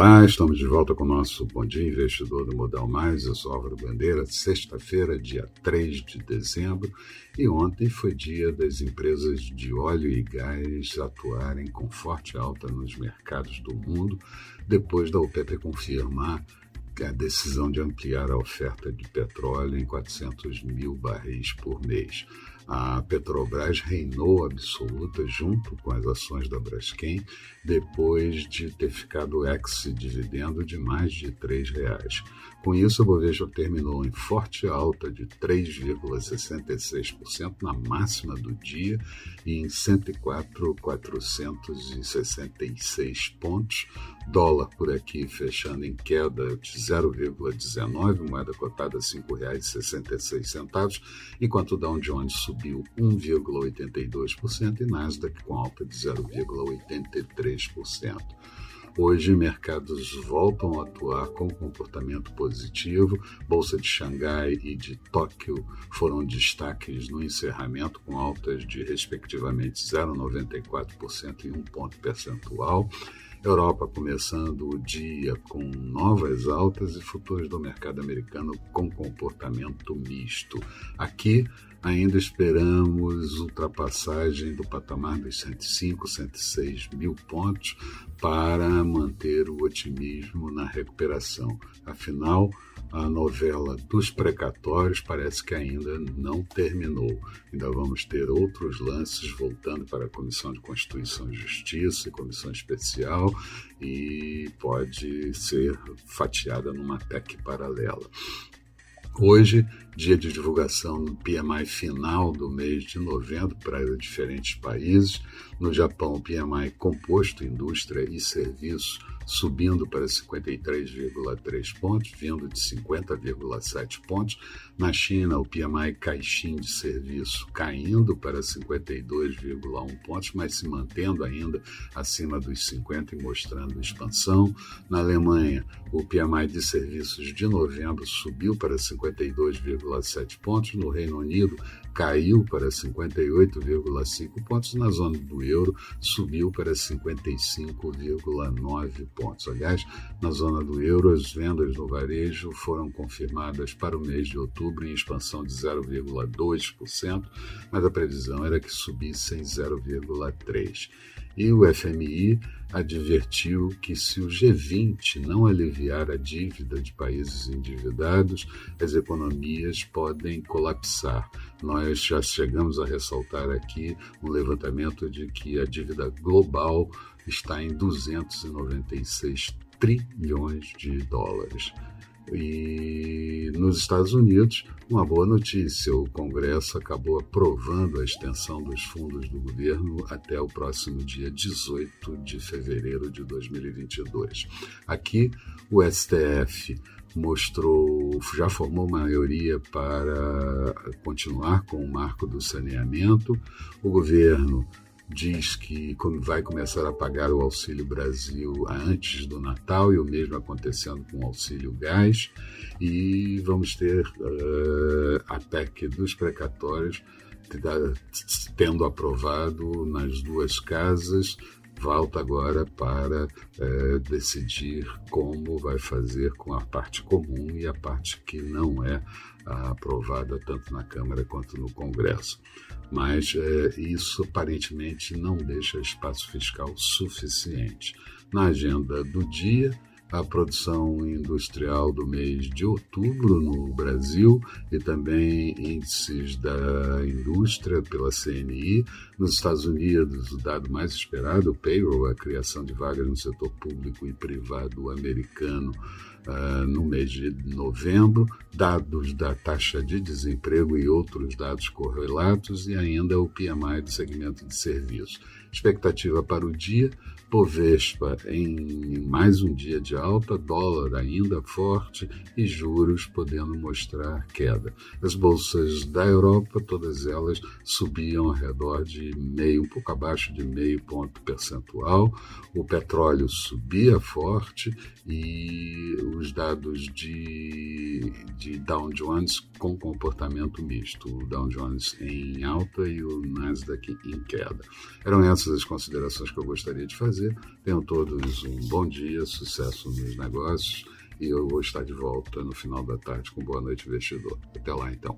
Olá, estamos de volta com o nosso Bom Dia Investidor do Modal Mais. Eu sou Álvaro Bandeira, sexta-feira, dia 3 de dezembro, e ontem foi dia das empresas de óleo e gás atuarem com forte alta nos mercados do mundo, depois da OPEP confirmar a decisão de ampliar a oferta de petróleo em 400 mil barris por mês. A Petrobras reinou absoluta junto com as ações da Braskem depois de ter ficado ex-dividendo de mais de R$ reais. Com isso, a Bovespa terminou em forte alta de 3,66% na máxima do dia e em 104,466 pontos. Dólar por aqui fechando em queda de 0,19, moeda cotada a R$ 5,66, enquanto o Dow Jones subiu 1,82% e Nasdaq com alta de 0,83%. Hoje, mercados voltam a atuar com comportamento positivo. Bolsa de Xangai e de Tóquio foram destaques no encerramento, com altas de, respectivamente, 0,94% e 1 ponto percentual. Europa começando o dia com novas altas e futuros do mercado americano com comportamento misto. Aqui, ainda esperamos ultrapassagem do patamar dos 105, 106 mil pontos para manter o otimismo na recuperação. Afinal, a novela dos precatórios parece que ainda não terminou. Ainda vamos ter outros lances voltando para a Comissão de Constituição e Justiça e Comissão Especial e pode ser fatiada numa PEC paralela. Hoje, dia de divulgação do PMI final do mês de novembro para diferentes países. No Japão, o PMI composto, indústria e serviços subindo para 53,3 pontos, vindo de 50,7 pontos. Na China, o PMI caixinho de serviço caindo para 52,1 pontos, mas se mantendo ainda acima dos 50 e mostrando expansão. Na Alemanha, o PMI de serviços de novembro subiu para 52,7 pontos. No Reino Unido, caiu para 58,5 pontos. Na zona do euro, subiu para 55,9 pontos. Aliás, na zona do euro, as vendas no varejo foram confirmadas para o mês de outubro em expansão de 0,2%, mas a previsão era que subissem 0,3%. E o FMI advertiu que se o G20 não aliviar a dívida de países endividados, as economias podem colapsar. Nós já chegamos a ressaltar aqui um levantamento de que a dívida global está em 296 trilhões de dólares. E nos Estados Unidos, uma boa notícia: o Congresso acabou aprovando a extensão dos fundos do governo até o próximo dia 18 de fevereiro de 2022. Aqui, o STF mostrou, já formou maioria para continuar com o marco do saneamento. O governo diz que vai começar a pagar o Auxílio Brasil antes do Natal e o mesmo acontecendo com o Auxílio Gás. E vamos ter uh, a PEC dos precatórios tendo aprovado nas duas casas volta agora para é, decidir como vai fazer com a parte comum e a parte que não é aprovada tanto na Câmara quanto no Congresso. Mas é, isso aparentemente não deixa espaço fiscal suficiente. Na agenda do dia, a produção industrial do mês de outubro no Brasil e também índices da indústria pela CNI. Nos Estados Unidos, o dado mais esperado, o payroll, a criação de vagas no setor público e privado americano uh, no mês de novembro, dados da taxa de desemprego e outros dados correlatos e ainda o PMI do segmento de serviços. Expectativa para o dia, Bovespa em mais um dia de alta, dólar ainda forte e juros podendo mostrar queda. As bolsas da Europa, todas elas subiam ao redor de meio, um pouco abaixo de meio ponto percentual. O petróleo subia forte e os dados de, de Dow Jones com comportamento misto. O Dow Jones em alta e o Nasdaq em queda. Eram essas as considerações que eu gostaria de fazer. Tenham todos um bom dia, sucesso nos negócios e eu vou estar de volta no final da tarde com Boa Noite Investidor. Até lá, então.